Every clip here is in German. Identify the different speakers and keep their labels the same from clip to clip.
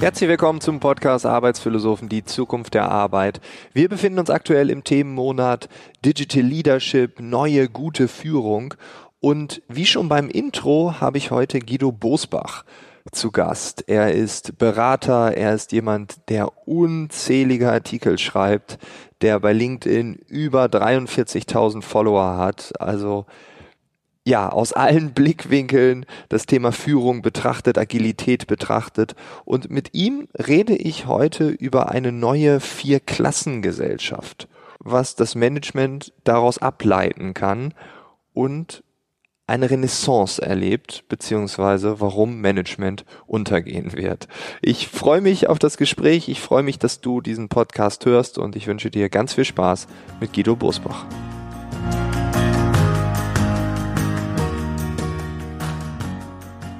Speaker 1: Herzlich willkommen zum Podcast Arbeitsphilosophen, die Zukunft der Arbeit. Wir befinden uns aktuell im Themenmonat Digital Leadership, neue gute Führung. Und wie schon beim Intro habe ich heute Guido Bosbach zu Gast. Er ist Berater, er ist jemand, der unzählige Artikel schreibt, der bei LinkedIn über 43.000 Follower hat. Also ja, aus allen Blickwinkeln das Thema Führung betrachtet, Agilität betrachtet. Und mit ihm rede ich heute über eine neue Vier-Klassen-Gesellschaft, was das Management daraus ableiten kann und eine Renaissance erlebt, beziehungsweise warum Management untergehen wird. Ich freue mich auf das Gespräch, ich freue mich, dass du diesen Podcast hörst und ich wünsche dir ganz viel Spaß mit Guido Bosbach.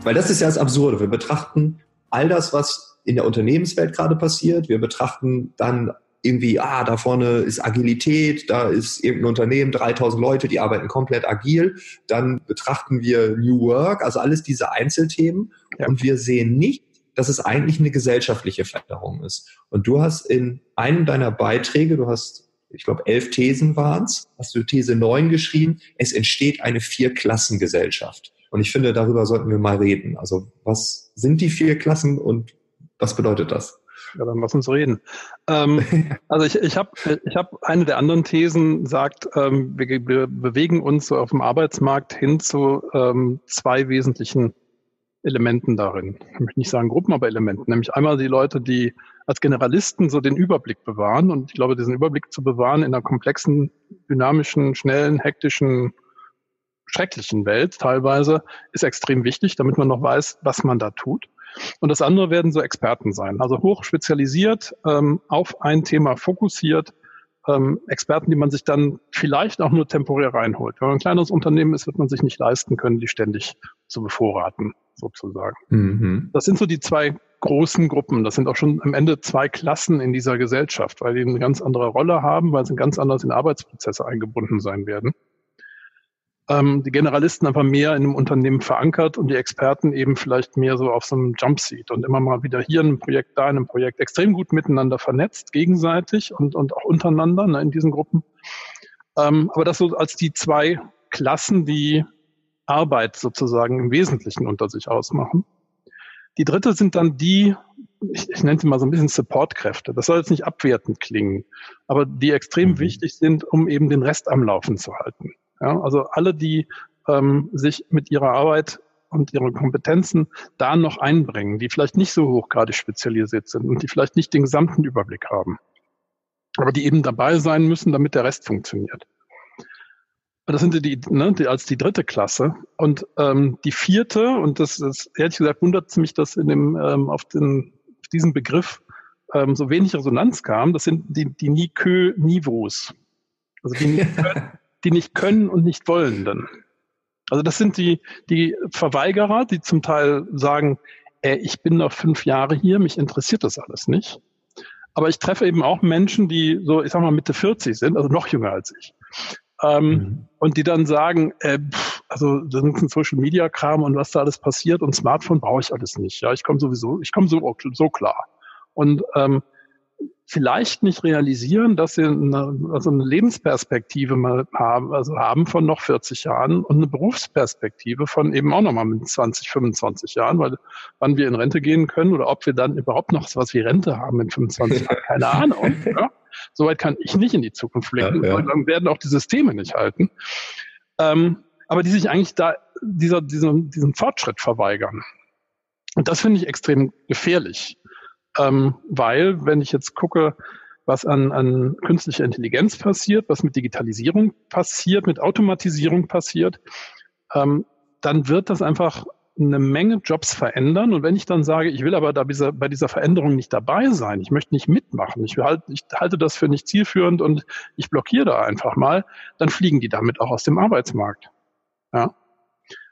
Speaker 2: Weil das ist ja das Absurde. Wir betrachten all das, was in der Unternehmenswelt gerade passiert. Wir betrachten dann irgendwie, ah, da vorne ist Agilität, da ist irgendein Unternehmen, 3000 Leute, die arbeiten komplett agil. Dann betrachten wir New Work, also alles diese Einzelthemen. Ja. Und wir sehen nicht, dass es eigentlich eine gesellschaftliche Veränderung ist. Und du hast in einem deiner Beiträge, du hast, ich glaube, elf Thesen waren es, hast du These 9 geschrieben, es entsteht eine Vierklassengesellschaft. Und ich finde, darüber sollten wir mal reden. Also was sind die vier Klassen und was bedeutet das?
Speaker 3: Ja, dann lass uns reden. Ähm, also ich, ich habe ich hab eine der anderen Thesen sagt, ähm, wir, wir, bewegen uns so auf dem Arbeitsmarkt hin zu ähm, zwei wesentlichen Elementen darin. Ich möchte nicht sagen Gruppen, aber Elementen. Nämlich einmal die Leute, die als Generalisten so den Überblick bewahren. Und ich glaube, diesen Überblick zu bewahren in einer komplexen, dynamischen, schnellen, hektischen schrecklichen Welt teilweise, ist extrem wichtig, damit man noch weiß, was man da tut. Und das andere werden so Experten sein, also hoch spezialisiert, ähm, auf ein Thema fokussiert, ähm, Experten, die man sich dann vielleicht auch nur temporär reinholt. Wenn man ein kleineres Unternehmen ist, wird man sich nicht leisten können, die ständig zu bevorraten, sozusagen. Mhm. Das sind so die zwei großen Gruppen. Das sind auch schon am Ende zwei Klassen in dieser Gesellschaft, weil die eine ganz andere Rolle haben, weil sie ganz anders in Arbeitsprozesse eingebunden sein werden ähm, die Generalisten einfach mehr in einem Unternehmen verankert und die Experten eben vielleicht mehr so auf so einem Jumpseat und immer mal wieder hier in einem Projekt, da in einem Projekt extrem gut miteinander vernetzt, gegenseitig und, und auch untereinander ne, in diesen Gruppen. Ähm, aber das so als die zwei Klassen, die Arbeit sozusagen im Wesentlichen unter sich ausmachen. Die dritte sind dann die, ich, ich nenne sie mal so ein bisschen Supportkräfte. Das soll jetzt nicht abwertend klingen, aber die extrem mhm. wichtig sind, um eben den Rest am Laufen zu halten. Ja, also alle, die ähm, sich mit ihrer Arbeit und ihren Kompetenzen da noch einbringen, die vielleicht nicht so hochgradig spezialisiert sind und die vielleicht nicht den gesamten Überblick haben, aber die eben dabei sein müssen, damit der Rest funktioniert. Das sind die, ne, die als die dritte Klasse. Und ähm, die vierte, und das ist ehrlich gesagt wundert mich, dass in dem ähm, auf, den, auf diesen Begriff ähm, so wenig Resonanz kam, das sind die, die Nikö-Niveaus. Also die die nicht können und nicht wollen dann. Also das sind die, die Verweigerer, die zum Teil sagen, ey, ich bin noch fünf Jahre hier, mich interessiert das alles nicht. Aber ich treffe eben auch Menschen, die so, ich sag mal, Mitte 40 sind, also noch jünger als ich. Ähm, mhm. Und die dann sagen, äh, pff, also das ist ein Social Media Kram und was da alles passiert und Smartphone brauche ich alles nicht. Ja, ich komme sowieso, ich komme so, so klar. Und ähm, vielleicht nicht realisieren, dass sie eine, also eine Lebensperspektive mal haben, also haben von noch 40 Jahren und eine Berufsperspektive von eben auch nochmal mit 20, 25 Jahren, weil wann wir in Rente gehen können oder ob wir dann überhaupt noch was wie Rente haben in 25 Jahren, keine Ahnung. Ja? Soweit kann ich nicht in die Zukunft blicken. Ja, ja. Dann werden auch die Systeme nicht halten. Ähm, aber die sich eigentlich da dieser, diesem, diesem Fortschritt verweigern. Und das finde ich extrem gefährlich. Ähm, weil, wenn ich jetzt gucke, was an, an künstlicher Intelligenz passiert, was mit Digitalisierung passiert, mit Automatisierung passiert, ähm, dann wird das einfach eine Menge Jobs verändern. Und wenn ich dann sage, ich will aber da dieser, bei dieser Veränderung nicht dabei sein, ich möchte nicht mitmachen, ich, halt, ich halte das für nicht zielführend und ich blockiere da einfach mal, dann fliegen die damit auch aus dem Arbeitsmarkt. Ja.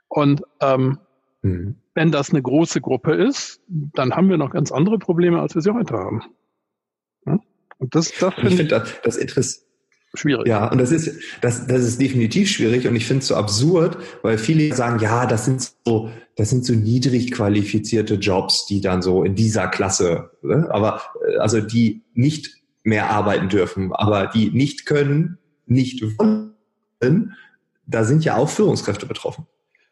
Speaker 3: Und ähm, mhm. Wenn das eine große Gruppe ist, dann haben wir noch ganz andere Probleme, als wir sie heute haben. Ja? Und das, das
Speaker 2: finde ich. Find das, das, Interess
Speaker 3: schwierig.
Speaker 2: Ja, und das ist, das, das ist definitiv schwierig und ich finde es so absurd, weil viele sagen, ja, das sind so, das sind so niedrig qualifizierte Jobs, die dann so in dieser Klasse, ne? aber äh, also die nicht mehr arbeiten dürfen, aber die nicht können, nicht wollen, da sind ja auch Führungskräfte betroffen.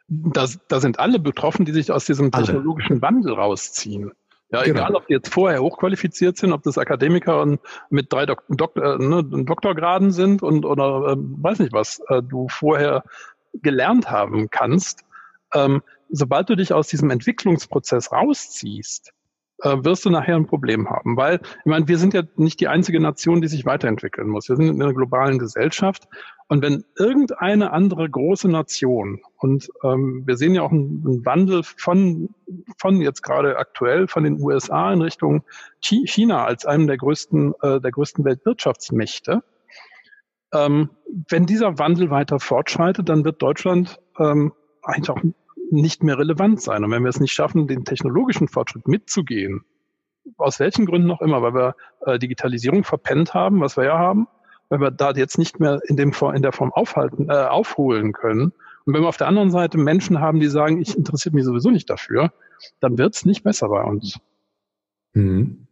Speaker 3: Da, da sind alle betroffen, die sich aus diesem technologischen alle. Wandel rausziehen. Ja, genau. egal, ob die jetzt vorher hochqualifiziert sind, ob das Akademiker und mit drei Dok Dok äh, ne, Doktorgraden sind und oder äh, weiß nicht was äh, du vorher gelernt haben kannst. Ähm, sobald du dich aus diesem Entwicklungsprozess rausziehst, äh, wirst du nachher ein Problem haben. Weil, ich meine, wir sind ja nicht die einzige Nation, die sich weiterentwickeln muss. Wir sind in einer globalen Gesellschaft. Und wenn irgendeine andere große Nation, und ähm, wir sehen ja auch einen, einen Wandel von, von jetzt gerade aktuell von den USA in Richtung China als einem der größten, äh, der größten Weltwirtschaftsmächte, ähm, wenn dieser Wandel weiter fortschreitet, dann wird Deutschland ähm, eigentlich auch nicht mehr relevant sein. Und wenn wir es nicht schaffen, den technologischen Fortschritt mitzugehen, aus welchen Gründen noch immer, weil wir äh, Digitalisierung verpennt haben, was wir ja haben, wenn wir da jetzt nicht mehr in, dem, in der Form aufhalten, äh, aufholen können. Und wenn wir auf der anderen Seite Menschen haben, die sagen, ich interessiere mich sowieso nicht dafür, dann wird es nicht besser bei uns.
Speaker 2: Mhm.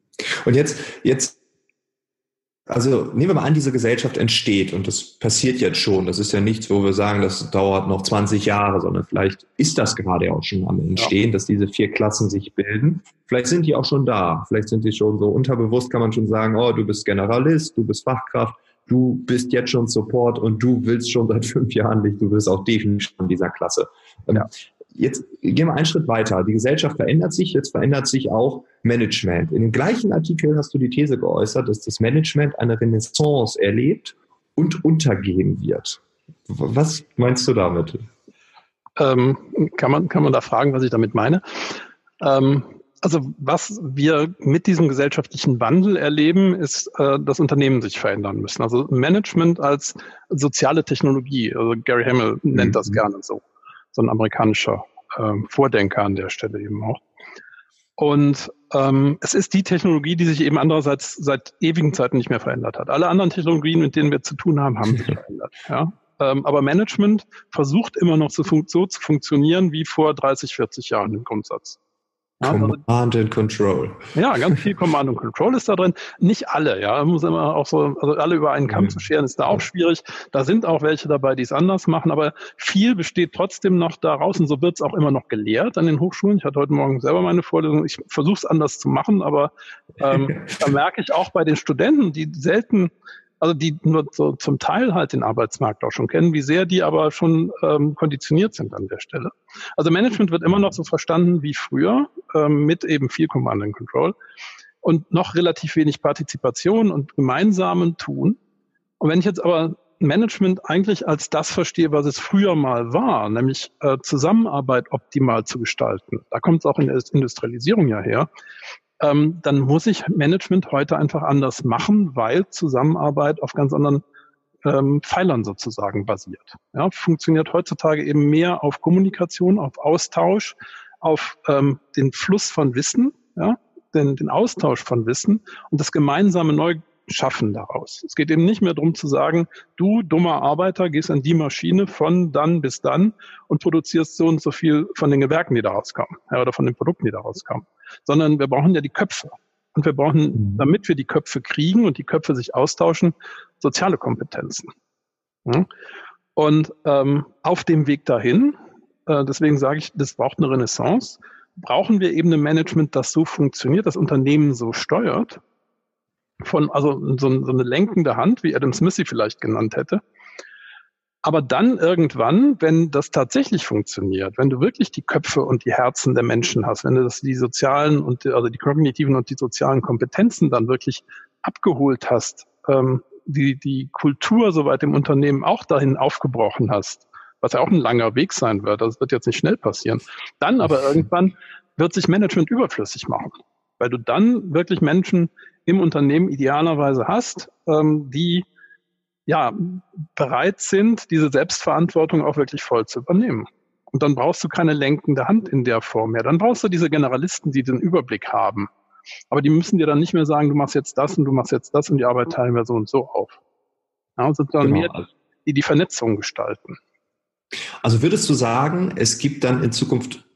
Speaker 2: Und jetzt, jetzt also nehmen wir mal an, diese Gesellschaft entsteht und das passiert jetzt schon. Das ist ja nichts, wo wir sagen, das dauert noch 20 Jahre, sondern vielleicht ist das gerade auch schon am Entstehen, ja. dass diese vier Klassen sich bilden. Vielleicht sind die auch schon da. Vielleicht sind die schon so unterbewusst, kann man schon sagen, oh, du bist Generalist, du bist Fachkraft, du bist jetzt schon Support und du willst schon seit fünf Jahren nicht, du bist auch definitiv schon in dieser Klasse. Ähm, ja jetzt gehen wir einen Schritt weiter. Die Gesellschaft verändert sich, jetzt verändert sich auch Management. In dem gleichen Artikel hast du die These geäußert, dass das Management eine Renaissance erlebt und untergehen wird. Was meinst du damit?
Speaker 3: Ähm, kann, man, kann man da fragen, was ich damit meine? Ähm, also was wir mit diesem gesellschaftlichen Wandel erleben, ist, äh, dass Unternehmen sich verändern müssen. Also Management als soziale Technologie. Also Gary Hamel nennt mhm. das gerne so so ein amerikanischer ähm, Vordenker an der Stelle eben auch. Und ähm, es ist die Technologie, die sich eben andererseits seit ewigen Zeiten nicht mehr verändert hat. Alle anderen Technologien, mit denen wir zu tun haben, haben sich verändert. Ja? Ähm, aber Management versucht immer noch so, so zu funktionieren wie vor 30, 40 Jahren im Grundsatz.
Speaker 2: Command and Control.
Speaker 3: Ja, ganz viel Command and Control ist da drin. Nicht alle, ja. Muss immer auch so, also alle über einen Kamm mhm. zu scheren, ist da auch schwierig. Da sind auch welche dabei, die es anders machen, aber viel besteht trotzdem noch daraus und so wird es auch immer noch gelehrt an den Hochschulen. Ich hatte heute Morgen selber meine Vorlesung. Ich versuche es anders zu machen, aber ähm, da merke ich auch bei den Studenten, die selten also die nur so zum Teil halt den Arbeitsmarkt auch schon kennen, wie sehr die aber schon ähm, konditioniert sind an der Stelle. Also Management wird immer noch so verstanden wie früher, ähm, mit eben viel Command and Control und noch relativ wenig Partizipation und gemeinsamen Tun. Und wenn ich jetzt aber Management eigentlich als das verstehe, was es früher mal war, nämlich äh, Zusammenarbeit optimal zu gestalten. Da kommt es auch in der Industrialisierung ja her ähm, dann muss ich Management heute einfach anders machen, weil Zusammenarbeit auf ganz anderen ähm, Pfeilern sozusagen basiert. Ja, funktioniert heutzutage eben mehr auf Kommunikation, auf Austausch, auf ähm, den Fluss von Wissen, ja, den, den Austausch von Wissen und das gemeinsame Neuschaffen daraus. Es geht eben nicht mehr darum zu sagen, du dummer Arbeiter gehst an die Maschine von dann bis dann und produzierst so und so viel von den Gewerken, die daraus kommen, ja, oder von den Produkten, die daraus kommen sondern wir brauchen ja die Köpfe. Und wir brauchen, mhm. damit wir die Köpfe kriegen und die Köpfe sich austauschen, soziale Kompetenzen. Und ähm, auf dem Weg dahin, äh, deswegen sage ich, das braucht eine Renaissance, brauchen wir eben ein Management, das so funktioniert, das Unternehmen so steuert, von, also so, so eine lenkende Hand, wie Adam Smith sie vielleicht genannt hätte, aber dann irgendwann, wenn das tatsächlich funktioniert, wenn du wirklich die Köpfe und die Herzen der Menschen hast, wenn du das, die sozialen und die, also die kognitiven und die sozialen Kompetenzen dann wirklich abgeholt hast, ähm, die, die Kultur soweit im Unternehmen auch dahin aufgebrochen hast, was ja auch ein langer Weg sein wird, das wird jetzt nicht schnell passieren, dann aber irgendwann wird sich Management überflüssig machen, weil du dann wirklich Menschen im Unternehmen idealerweise hast, ähm, die ja, bereit sind, diese Selbstverantwortung auch wirklich voll zu übernehmen. Und dann brauchst du keine lenkende Hand in der Form mehr. Dann brauchst du diese Generalisten, die den Überblick haben. Aber die müssen dir dann nicht mehr sagen, du machst jetzt das und du machst jetzt das und die Arbeit teilen wir so und so auf. Ja, sozusagen genau. mehr, die die Vernetzung gestalten.
Speaker 2: Also würdest du sagen, es gibt dann in Zukunft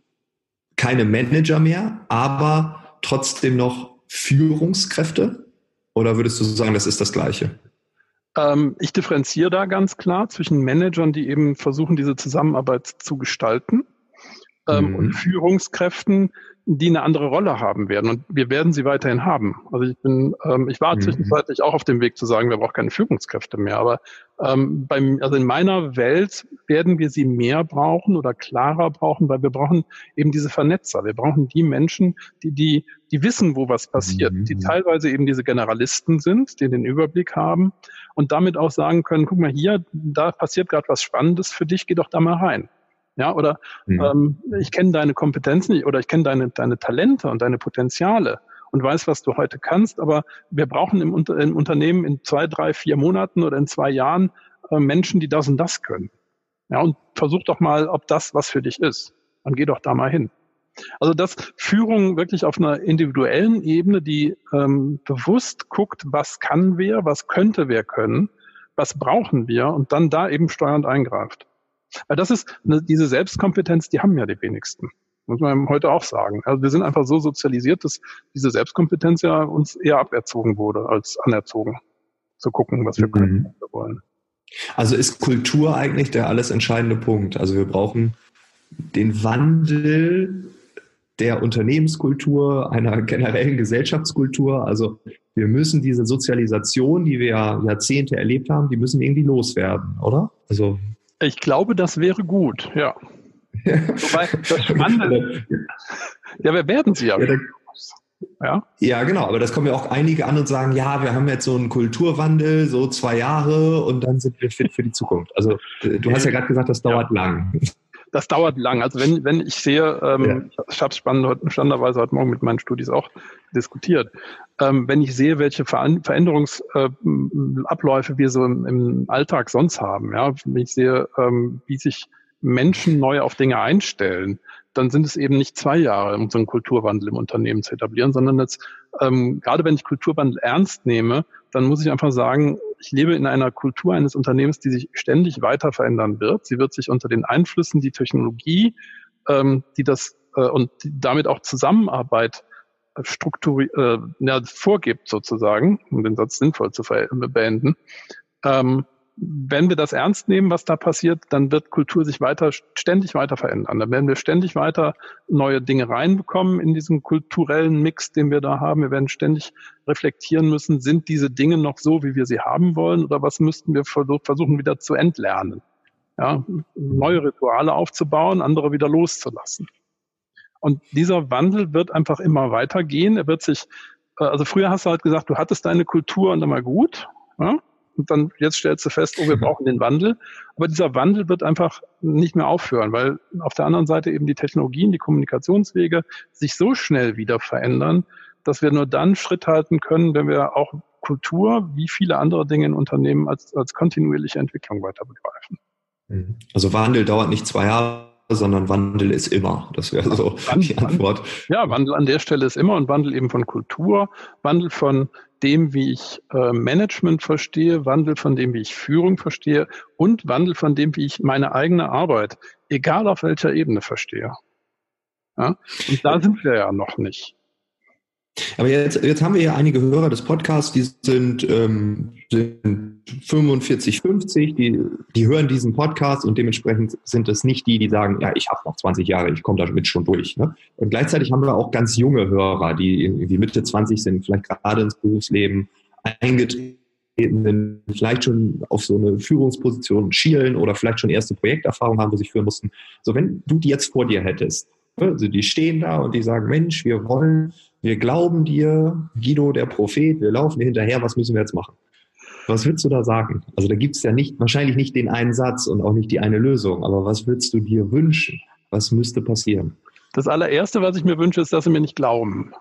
Speaker 2: keine Manager mehr, aber trotzdem noch Führungskräfte? Oder würdest du sagen, das ist das Gleiche?
Speaker 3: Ähm, ich differenziere da ganz klar zwischen Managern, die eben versuchen, diese Zusammenarbeit zu gestalten, ähm, mhm. und Führungskräften, die eine andere Rolle haben werden. Und wir werden sie weiterhin haben. Also ich bin, ähm, ich war mhm. zwischenzeitlich auch auf dem Weg zu sagen, wir brauchen keine Führungskräfte mehr. Aber ähm, beim, also in meiner Welt werden wir sie mehr brauchen oder klarer brauchen, weil wir brauchen eben diese Vernetzer. Wir brauchen die Menschen, die, die, die wissen, wo was passiert, mhm. die teilweise eben diese Generalisten sind, die den Überblick haben und damit auch sagen können, guck mal hier, da passiert gerade was Spannendes für dich, geh doch da mal rein. Ja, oder mhm. ähm, ich kenne deine Kompetenzen oder ich kenne deine, deine Talente und deine Potenziale und weiß, was du heute kannst, aber wir brauchen im, Unter im Unternehmen in zwei, drei, vier Monaten oder in zwei Jahren äh, Menschen, die das und das können. Ja, und versuch doch mal, ob das was für dich ist. Dann geh doch da mal hin. Also dass Führung wirklich auf einer individuellen Ebene, die ähm, bewusst guckt, was kann wer, was könnte wer können, was brauchen wir und dann da eben steuernd eingreift. Weil das ist diese Selbstkompetenz, die haben ja die wenigsten. Muss man heute auch sagen. Also wir sind einfach so sozialisiert, dass diese Selbstkompetenz ja uns eher aberzogen wurde als anerzogen. Zu gucken, was wir mhm. können, was wir wollen.
Speaker 2: Also ist Kultur eigentlich der alles entscheidende Punkt. Also wir brauchen den Wandel der Unternehmenskultur, einer generellen Gesellschaftskultur. Also wir müssen diese Sozialisation, die wir Jahrzehnte erlebt haben, die müssen irgendwie loswerden, oder? Also
Speaker 3: ich glaube, das wäre gut, ja. Wobei, das Spannende, ja, wir werden sie ja.
Speaker 2: Ja, ja. ja, genau, aber das kommen ja auch einige an und sagen, ja, wir haben jetzt so einen Kulturwandel, so zwei Jahre und dann sind wir fit für die Zukunft. Also du hast ja gerade gesagt, das dauert ja. lang.
Speaker 3: Das dauert lang. Also wenn, wenn ich sehe, ähm, ja. ich habe es spannenderweise heute Morgen mit meinen Studis auch diskutiert, ähm, wenn ich sehe, welche Veränderungsabläufe äh, wir so im, im, Alltag sonst haben, ja, wenn ich sehe, ähm, wie sich Menschen neu auf Dinge einstellen, dann sind es eben nicht zwei Jahre, um so einen Kulturwandel im Unternehmen zu etablieren, sondern jetzt, ähm, gerade wenn ich Kulturwandel ernst nehme, dann muss ich einfach sagen, ich lebe in einer Kultur eines Unternehmens, die sich ständig weiter verändern wird. Sie wird sich unter den Einflüssen, die Technologie, ähm, die das äh, und damit auch Zusammenarbeit strukturi äh, ja, vorgibt sozusagen, um den Satz sinnvoll zu beenden, ähm, wenn wir das ernst nehmen, was da passiert, dann wird Kultur sich weiter, ständig weiter verändern. Dann werden wir ständig weiter neue Dinge reinbekommen in diesen kulturellen Mix, den wir da haben. Wir werden ständig reflektieren müssen, sind diese Dinge noch so, wie wir sie haben wollen, oder was müssten wir versuchen wieder zu entlernen? Ja, neue Rituale aufzubauen, andere wieder loszulassen. Und dieser Wandel wird einfach immer weitergehen. Er wird sich, äh, also früher hast du halt gesagt, du hattest deine Kultur und dann mal gut. Ja? Und dann jetzt stellst du fest, oh, wir brauchen den Wandel. Aber dieser Wandel wird einfach nicht mehr aufhören, weil auf der anderen Seite eben die Technologien, die Kommunikationswege sich so schnell wieder verändern, dass wir nur dann Schritt halten können, wenn wir auch Kultur wie viele andere Dinge in Unternehmen als, als kontinuierliche Entwicklung weiter begreifen.
Speaker 2: Mhm. Also Wandel dauert nicht zwei Jahre, sondern Wandel ist immer. Das wäre so Wandel, die Antwort.
Speaker 3: Ja, Wandel an der Stelle ist immer und Wandel eben von Kultur, Wandel von dem, wie ich äh, Management verstehe, Wandel von dem, wie ich Führung verstehe und Wandel von dem, wie ich meine eigene Arbeit, egal auf welcher Ebene verstehe. Ja? Und da sind wir ja noch nicht.
Speaker 2: Aber jetzt, jetzt haben wir ja einige Hörer des Podcasts, die sind, ähm, sind 45, 50, die, die hören diesen Podcast und dementsprechend sind es nicht die, die sagen, ja, ich habe noch 20 Jahre, ich komme damit schon durch. Ne? Und gleichzeitig haben wir auch ganz junge Hörer, die irgendwie Mitte 20 sind, vielleicht gerade ins Berufsleben eingetreten sind, vielleicht schon auf so eine Führungsposition schielen oder vielleicht schon erste Projekterfahrung haben, wo sie führen mussten. So, wenn du die jetzt vor dir hättest, also die stehen da und die sagen, Mensch, wir wollen, wir glauben dir, Guido, der Prophet, wir laufen dir hinterher, was müssen wir jetzt machen? Was würdest du da sagen? Also da gibt es ja nicht, wahrscheinlich nicht den einen Satz und auch nicht die eine Lösung, aber was würdest du dir wünschen? Was müsste passieren?
Speaker 3: Das allererste, was ich mir wünsche, ist, dass sie mir nicht glauben,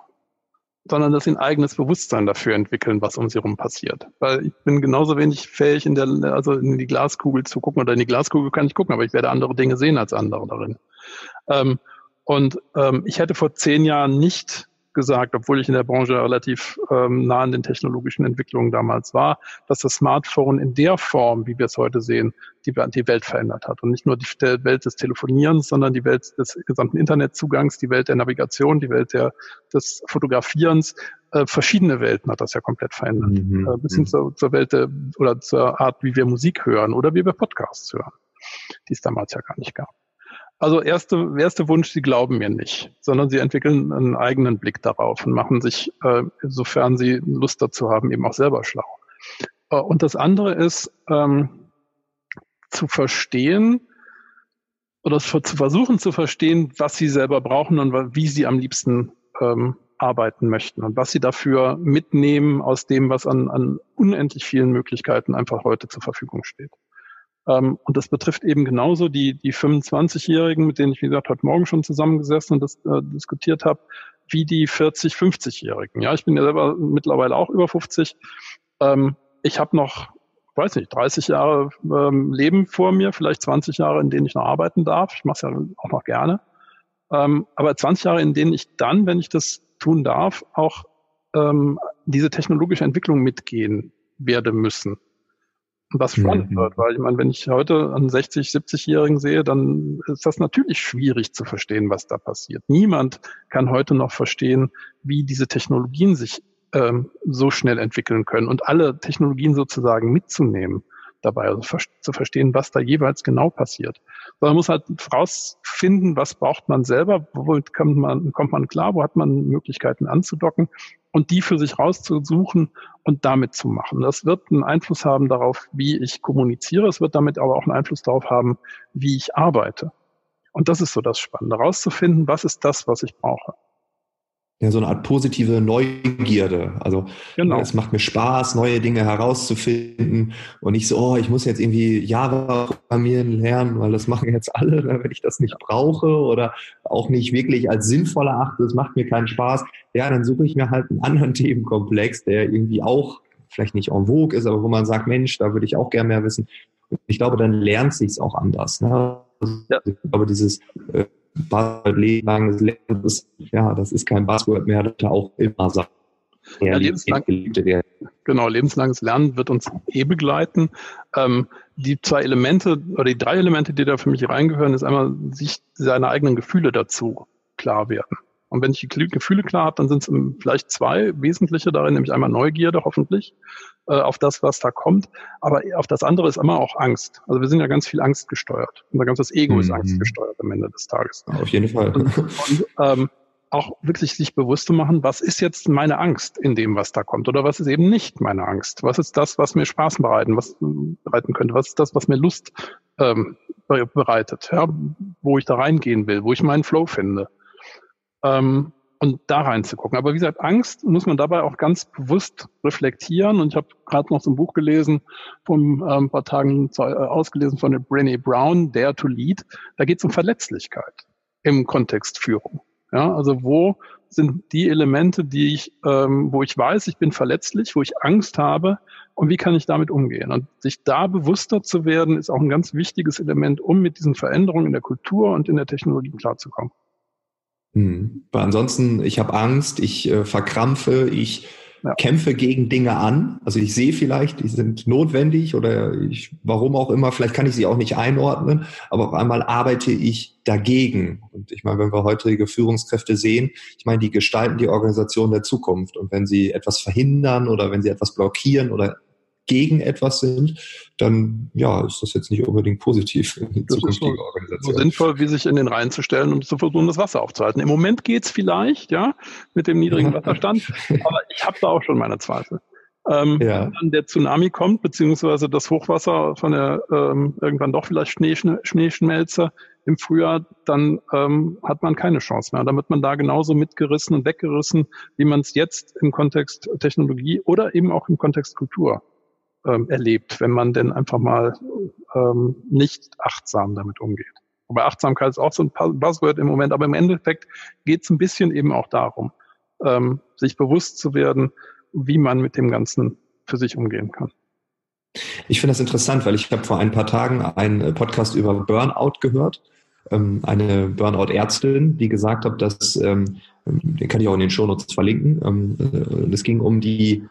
Speaker 3: sondern dass sie ein eigenes Bewusstsein dafür entwickeln, was um sie herum passiert. Weil ich bin genauso wenig fähig, in der, also in die Glaskugel zu gucken, oder in die Glaskugel kann ich gucken, aber ich werde andere Dinge sehen als andere darin. Ähm, und ähm, ich hätte vor zehn Jahren nicht gesagt, obwohl ich in der Branche relativ ähm, nah an den technologischen Entwicklungen damals war, dass das Smartphone in der Form, wie wir es heute sehen, die, die Welt verändert hat. Und nicht nur die Welt des Telefonierens, sondern die Welt des gesamten Internetzugangs, die Welt der Navigation, die Welt der, des Fotografierens. Äh, verschiedene Welten hat das ja komplett verändert. Mhm. Äh, bis hin zur, zur Welt der, oder zur Art, wie wir Musik hören oder wie wir Podcasts hören, die es damals ja gar nicht gab. Also erste, erste Wunsch, sie glauben mir nicht, sondern sie entwickeln einen eigenen Blick darauf und machen sich, äh, sofern sie Lust dazu haben, eben auch selber schlau. Äh, und das andere ist, ähm, zu verstehen oder zu versuchen zu verstehen, was sie selber brauchen und wie sie am liebsten ähm, arbeiten möchten und was sie dafür mitnehmen aus dem, was an, an unendlich vielen Möglichkeiten einfach heute zur Verfügung steht. Ähm, und das betrifft eben genauso die, die 25-Jährigen, mit denen ich, wie gesagt, heute Morgen schon zusammengesessen und das, äh, diskutiert habe, wie die 40, 50-Jährigen. Ja, ich bin ja selber mittlerweile auch über 50. Ähm, ich habe noch, weiß nicht, 30 Jahre ähm, Leben vor mir, vielleicht 20 Jahre, in denen ich noch arbeiten darf. Ich mache es ja auch noch gerne. Ähm, aber 20 Jahre, in denen ich dann, wenn ich das tun darf, auch ähm, diese technologische Entwicklung mitgehen werde müssen was spannend mhm. wird, weil ich meine, wenn ich heute einen 60, 70-Jährigen sehe, dann ist das natürlich schwierig zu verstehen, was da passiert. Niemand kann heute noch verstehen, wie diese Technologien sich ähm, so schnell entwickeln können und alle Technologien sozusagen mitzunehmen dabei, also zu verstehen, was da jeweils genau passiert. Man muss halt rausfinden, was braucht man selber, wo kommt man, kommt man klar, wo hat man Möglichkeiten anzudocken und die für sich rauszusuchen und damit zu machen. Das wird einen Einfluss haben darauf, wie ich kommuniziere. Es wird damit aber auch einen Einfluss darauf haben, wie ich arbeite. Und das ist so das Spannende, rauszufinden, was ist das, was ich brauche
Speaker 2: ja, so eine Art positive Neugierde. Also genau. es macht mir Spaß, neue Dinge herauszufinden und nicht so, oh, ich muss jetzt irgendwie Java programmieren lernen, weil das machen jetzt alle, wenn ich das nicht brauche oder auch nicht wirklich als sinnvoll erachte, das macht mir keinen Spaß. Ja, dann suche ich mir halt einen anderen Themenkomplex, der irgendwie auch vielleicht nicht en vogue ist, aber wo man sagt, Mensch, da würde ich auch gerne mehr wissen. Und ich glaube, dann lernt sich's auch anders. Ne? Ja. Ich glaube, dieses äh, Buzzword lebenslanges Lernen, das, ja, das ist kein Buzzword mehr, das ist auch immer sein.
Speaker 3: Ja, lebenslang, genau, lebenslanges Lernen wird uns eh begleiten. Ähm, die zwei Elemente oder die drei Elemente, die da für mich reingehören, ist einmal sich seine eigenen Gefühle dazu klar werden. Und wenn ich die Gefühle klar habe, dann sind es vielleicht zwei wesentliche darin, nämlich einmal Neugierde hoffentlich äh, auf das, was da kommt. Aber auf das andere ist immer auch Angst. Also wir sind ja ganz viel Angst gesteuert. Unser ganzes Ego mhm. ist angstgesteuert am Ende des Tages.
Speaker 2: Auf jeden Fall.
Speaker 3: Und, und ähm, auch wirklich sich bewusst zu machen, was ist jetzt meine Angst in dem, was da kommt oder was ist eben nicht meine Angst? Was ist das, was mir Spaß bereiten, was bereiten könnte? Was ist das, was mir Lust ähm, bereitet? Ja, wo ich da reingehen will, wo ich meinen Flow finde? Ähm, und da reinzugucken. Aber wie gesagt, Angst muss man dabei auch ganz bewusst reflektieren. Und ich habe gerade noch so ein Buch gelesen, vor ähm, ein paar Tagen äh, ausgelesen von Brené Brown, Dare to Lead. Da geht es um Verletzlichkeit im Kontext Führung. Ja, also wo sind die Elemente, die ich, ähm, wo ich weiß, ich bin verletzlich, wo ich Angst habe und wie kann ich damit umgehen? Und sich da bewusster zu werden, ist auch ein ganz wichtiges Element, um mit diesen Veränderungen in der Kultur und in der Technologie klarzukommen.
Speaker 2: Hm. Weil ansonsten, ich habe Angst, ich äh, verkrampfe, ich ja. kämpfe gegen Dinge an. Also ich sehe vielleicht, die sind notwendig oder ich, warum auch immer, vielleicht kann ich sie auch nicht einordnen, aber auf einmal arbeite ich dagegen. Und ich meine, wenn wir heutige Führungskräfte sehen, ich meine, die gestalten die Organisation der Zukunft. Und wenn sie etwas verhindern oder wenn sie etwas blockieren oder gegen etwas sind, dann ja, ist das jetzt nicht unbedingt positiv für die das zukünftige
Speaker 3: so, Organisation. So sinnvoll, wie sich in den Reihen zu stellen und zu versuchen, das Wasser aufzuhalten. Im Moment geht's vielleicht, ja, mit dem niedrigen Wasserstand, aber ich habe da auch schon meine Zweifel. Ähm, ja. Wenn dann der Tsunami kommt, beziehungsweise das Hochwasser von der ähm, irgendwann doch vielleicht Schnee, Schneeschmelze im Frühjahr, dann ähm, hat man keine Chance mehr. Dann wird man da genauso mitgerissen und weggerissen, wie man es jetzt im Kontext Technologie oder eben auch im Kontext Kultur ähm, erlebt, wenn man denn einfach mal ähm, nicht achtsam damit umgeht. Aber Achtsamkeit ist auch so ein Buzzword im Moment, aber im Endeffekt geht es ein bisschen eben auch darum, ähm, sich bewusst zu werden, wie man mit dem Ganzen für sich umgehen kann.
Speaker 2: Ich finde das interessant, weil ich habe vor ein paar Tagen einen Podcast über Burnout gehört ähm, eine Burnout-Ärztin, die gesagt hat, dass, ähm, den kann ich auch in den Shownotes verlinken, ähm, äh, es ging um die,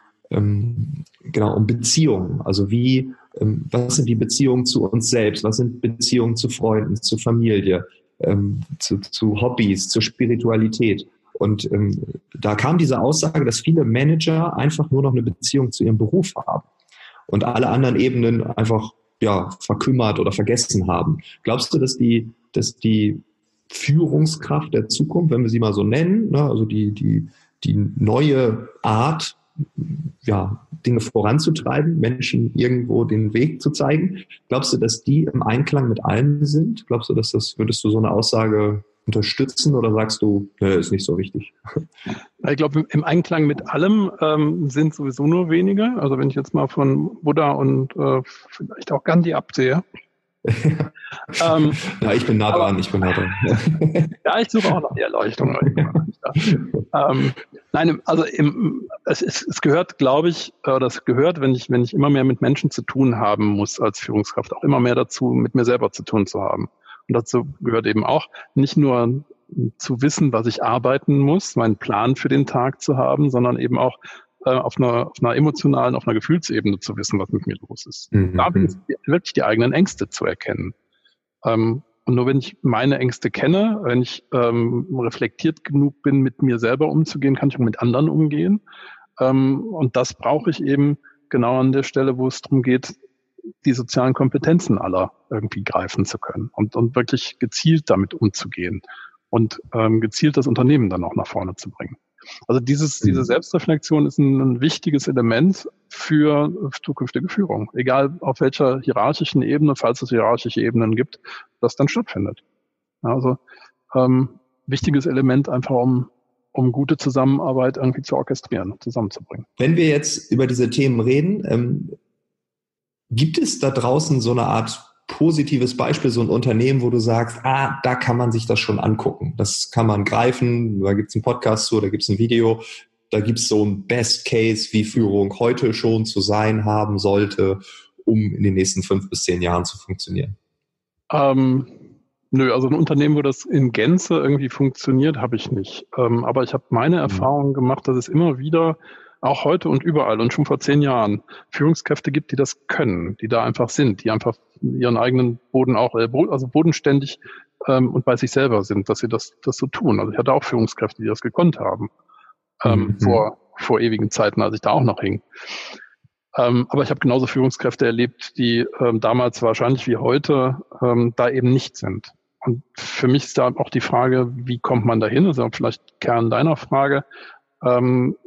Speaker 2: genau, um Beziehungen. Also wie, ähm, was sind die Beziehungen zu uns selbst? Was sind Beziehungen zu Freunden, zu Familie, ähm, zu, zu Hobbys, zur Spiritualität? Und ähm, da kam diese Aussage, dass viele Manager einfach nur noch eine Beziehung zu ihrem Beruf haben und alle anderen Ebenen einfach ja, verkümmert oder vergessen haben. Glaubst du, dass die, dass die Führungskraft der Zukunft, wenn wir sie mal so nennen, ne, also die, die, die neue Art, ja, Dinge voranzutreiben, Menschen irgendwo den Weg zu zeigen, glaubst du, dass die im Einklang mit allem sind? Glaubst du, dass das, würdest du so eine Aussage unterstützen oder sagst du, ne, ist nicht so wichtig?
Speaker 3: Ich glaube, im Einklang mit allem ähm, sind sowieso nur wenige. Also wenn ich jetzt mal von Buddha und äh, vielleicht auch Gandhi absehe.
Speaker 2: Ähm, ja, ich bin nah dran, ich bin nah dran.
Speaker 3: ja, ich suche auch noch die Erleuchtung. ähm, nein, also im, es, es, es gehört, glaube ich, oder es gehört, wenn ich, wenn ich immer mehr mit Menschen zu tun haben muss als Führungskraft, auch immer mehr dazu, mit mir selber zu tun zu haben. Und dazu gehört eben auch nicht nur zu wissen, was ich arbeiten muss, meinen Plan für den Tag zu haben, sondern eben auch äh, auf, einer, auf einer emotionalen, auf einer Gefühlsebene zu wissen, was mit mir los ist. Mhm. Da wirklich die eigenen Ängste zu erkennen. Ähm, und nur wenn ich meine Ängste kenne, wenn ich ähm, reflektiert genug bin, mit mir selber umzugehen, kann ich auch mit anderen umgehen. Ähm, und das brauche ich eben genau an der Stelle, wo es darum geht, die sozialen Kompetenzen aller irgendwie greifen zu können und, und wirklich gezielt damit umzugehen und ähm, gezielt das Unternehmen dann auch nach vorne zu bringen. Also dieses, mhm. diese Selbstreflexion ist ein, ein wichtiges Element für zukünftige Führung, egal auf welcher hierarchischen Ebene, falls es hierarchische Ebenen gibt, das dann stattfindet. Also ähm, wichtiges Element einfach, um um gute Zusammenarbeit irgendwie zu orchestrieren, zusammenzubringen.
Speaker 2: Wenn wir jetzt über diese Themen reden, ähm, Gibt es da draußen so eine Art positives Beispiel, so ein Unternehmen, wo du sagst, ah, da kann man sich das schon angucken. Das kann man greifen, da gibt es einen Podcast zu, da gibt es ein Video, da gibt es so ein Best Case, wie Führung heute schon zu sein haben sollte, um in den nächsten fünf bis zehn Jahren zu funktionieren?
Speaker 3: Ähm, nö, also ein Unternehmen, wo das in Gänze irgendwie funktioniert, habe ich nicht. Ähm, aber ich habe meine mhm. Erfahrung gemacht, dass es immer wieder auch heute und überall und schon vor zehn Jahren Führungskräfte gibt, die das können, die da einfach sind, die einfach ihren eigenen Boden auch, äh, also bodenständig ähm, und bei sich selber sind, dass sie das, das so tun. Also ich hatte auch Führungskräfte, die das gekonnt haben ähm, mhm. vor, vor ewigen Zeiten, als ich da auch noch hing. Ähm, aber ich habe genauso Führungskräfte erlebt, die ähm, damals wahrscheinlich wie heute ähm, da eben nicht sind. Und für mich ist da auch die Frage, wie kommt man dahin? Also vielleicht Kern deiner Frage. Ähm,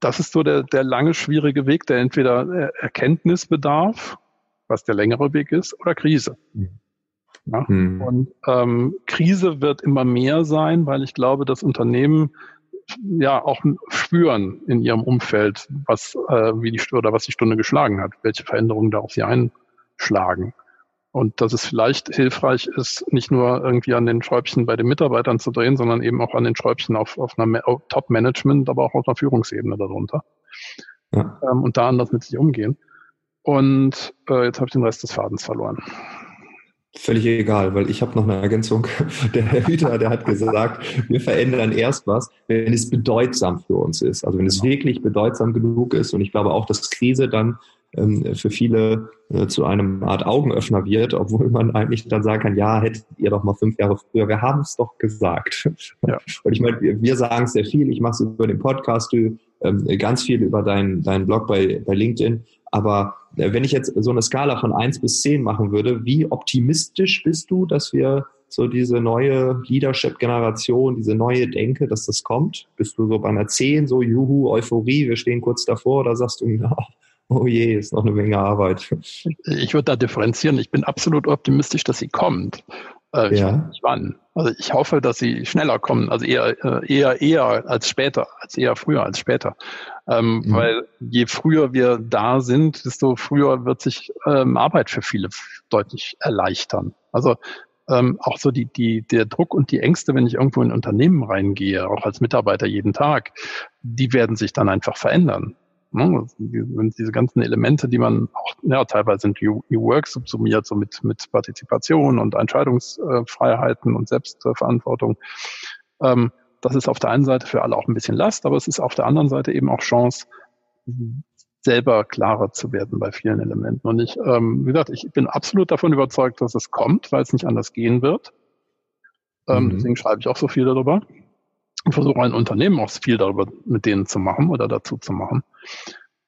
Speaker 3: das ist so der, der lange, schwierige Weg, der entweder Erkenntnis bedarf, was der längere Weg ist, oder Krise. Mhm. Ja? Mhm. Und ähm, Krise wird immer mehr sein, weil ich glaube, dass Unternehmen ja auch spüren in ihrem Umfeld, was äh, wie die oder was die Stunde geschlagen hat, welche Veränderungen da auf sie einschlagen. Und dass es vielleicht hilfreich ist, nicht nur irgendwie an den Schräubchen bei den Mitarbeitern zu drehen, sondern eben auch an den Schräubchen auf, auf einer Top-Management, aber auch auf einer Führungsebene darunter. Ja. Ähm, und da anders mit sich umgehen. Und äh, jetzt habe ich den Rest des Fadens verloren.
Speaker 2: Völlig egal, weil ich habe noch eine Ergänzung. Der Herr Hüter, der hat gesagt, wir verändern erst was, wenn es bedeutsam für uns ist. Also wenn es genau. wirklich bedeutsam genug ist. Und ich glaube auch, dass Krise dann ähm, für viele äh, zu einem Art Augenöffner wird, obwohl man eigentlich dann sagen kann, ja, hättet ihr doch mal fünf Jahre früher, wir haben es doch gesagt. Ja. Und ich meine, wir, wir sagen es sehr viel, ich mache es über den Podcast, du ähm, ganz viel über deinen deinen Blog bei, bei LinkedIn, aber äh, wenn ich jetzt so eine Skala von eins bis zehn machen würde, wie optimistisch bist du, dass wir so diese neue Leadership-Generation, diese neue Denke, dass das kommt? Bist du so bei einer 10, so Juhu, Euphorie, wir stehen kurz davor, oder sagst du, ja, oh je, ist noch eine Menge Arbeit.
Speaker 3: Ich würde da differenzieren. Ich bin absolut optimistisch, dass sie kommt. Äh, ich ja. weiß nicht wann. Also ich hoffe, dass sie schneller kommen, also eher, äh, eher, eher als später, als eher früher als später. Ähm, mhm. Weil je früher wir da sind, desto früher wird sich ähm, Arbeit für viele deutlich erleichtern. Also ähm, auch so die, die, der Druck und die Ängste, wenn ich irgendwo in ein Unternehmen reingehe, auch als Mitarbeiter jeden Tag, die werden sich dann einfach verändern. Ne? Diese ganzen Elemente, die man auch, ja, teilweise sind New Work subsumiert, so mit, mit Partizipation und Entscheidungsfreiheiten und Selbstverantwortung. Ähm, das ist auf der einen Seite für alle auch ein bisschen Last, aber es ist auf der anderen Seite eben auch Chance, selber klarer zu werden bei vielen Elementen. Und ich, ähm, wie gesagt, ich bin absolut davon überzeugt, dass es kommt, weil es nicht anders gehen wird. Ähm, mhm. Deswegen schreibe ich auch so viel darüber und versuche ein Unternehmen auch viel darüber mit denen zu machen oder dazu zu machen.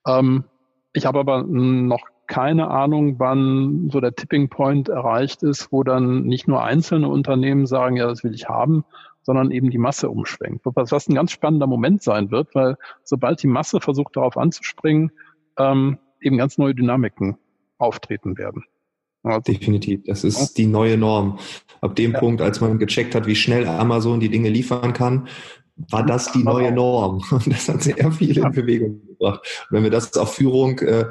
Speaker 3: Ähm, ich habe aber noch keine Ahnung, wann so der Tipping Point erreicht ist, wo dann nicht nur einzelne Unternehmen sagen, ja, das will ich haben, sondern eben die Masse umschwenkt. Was, ein ganz spannender Moment sein wird, weil sobald die Masse versucht, darauf anzuspringen, ähm, eben ganz neue Dynamiken auftreten werden.
Speaker 2: Also, Definitiv. Das ist ja. die neue Norm. Ab dem ja. Punkt, als man gecheckt hat, wie schnell Amazon die Dinge liefern kann, war das die neue Norm. Und das hat sehr viel in Bewegung gebracht. Und wenn wir das auf Führung, äh,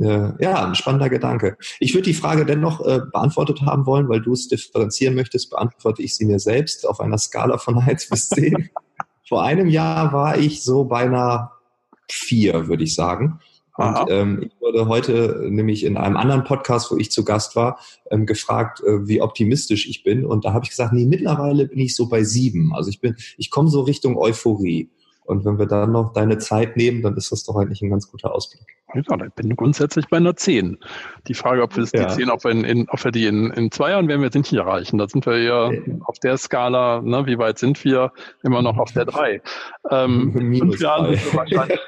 Speaker 2: äh, ja, ein spannender Gedanke. Ich würde die Frage dennoch äh, beantwortet haben wollen, weil du es differenzieren möchtest, beantworte ich sie mir selbst auf einer Skala von 1 bis 10. Vor einem Jahr war ich so bei einer 4, würde ich sagen. Und ähm, ich wurde heute nämlich in einem anderen Podcast, wo ich zu Gast war, ähm, gefragt, äh, wie optimistisch ich bin. Und da habe ich gesagt, nee, mittlerweile bin ich so bei sieben. Also ich bin, ich komme so Richtung Euphorie. Und wenn wir dann noch deine Zeit nehmen, dann ist das doch eigentlich ein ganz guter Ausblick.
Speaker 3: Ja, ich bin grundsätzlich bei einer 10. Die Frage, ob wir ja. die 10, ob wir, in, in, ob wir die in, in zwei Jahren werden wir jetzt nicht erreichen. Da sind wir ja ja. auf der Skala, ne, wie weit sind wir, immer noch auf der 3. Ähm, fünf Jahren sind wir wahrscheinlich.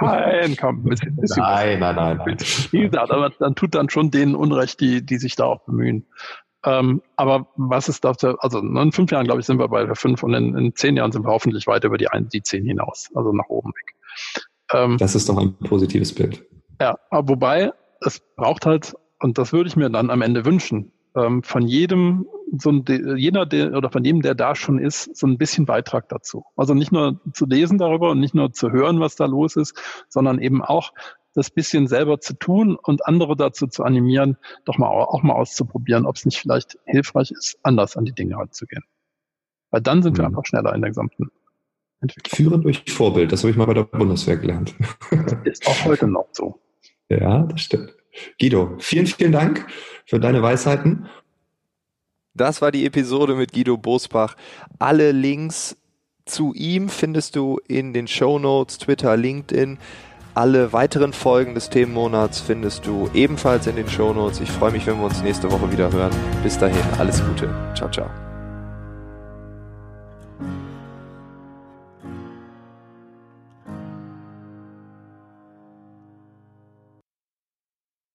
Speaker 3: nein, komm, ein bisschen, bisschen Nein, nein, nein, nein. Wie gesagt, aber dann tut dann schon denen Unrecht, die, die sich da auch bemühen. Ähm, aber was ist da, also in fünf Jahren, glaube ich, sind wir bei der fünf und in, in zehn Jahren sind wir hoffentlich weiter über die, ein, die zehn hinaus, also nach oben weg.
Speaker 2: Ähm, das ist doch ein positives Bild.
Speaker 3: Ja, aber wobei, es braucht halt, und das würde ich mir dann am Ende wünschen, ähm, von jedem, so ein, jeder, der, oder von jedem, der da schon ist, so ein bisschen Beitrag dazu. Also nicht nur zu lesen darüber und nicht nur zu hören, was da los ist, sondern eben auch das bisschen selber zu tun und andere dazu zu animieren, doch mal auch mal auszuprobieren, ob es nicht vielleicht hilfreich ist, anders an die Dinge ranzugehen. Weil dann sind mhm. wir einfach schneller in der gesamten
Speaker 2: Entwicklung. Führen durch Vorbild, das habe ich mal bei der Bundeswehr gelernt.
Speaker 3: Das ist auch heute noch so.
Speaker 2: Ja, das stimmt. Guido, vielen, vielen Dank für deine Weisheiten.
Speaker 1: Das war die Episode mit Guido Bosbach. Alle Links zu ihm findest du in den Show Notes, Twitter, LinkedIn. Alle weiteren Folgen des Themenmonats findest du ebenfalls in den Shownotes. Ich freue mich, wenn wir uns nächste Woche wieder hören. Bis dahin, alles Gute. Ciao, ciao.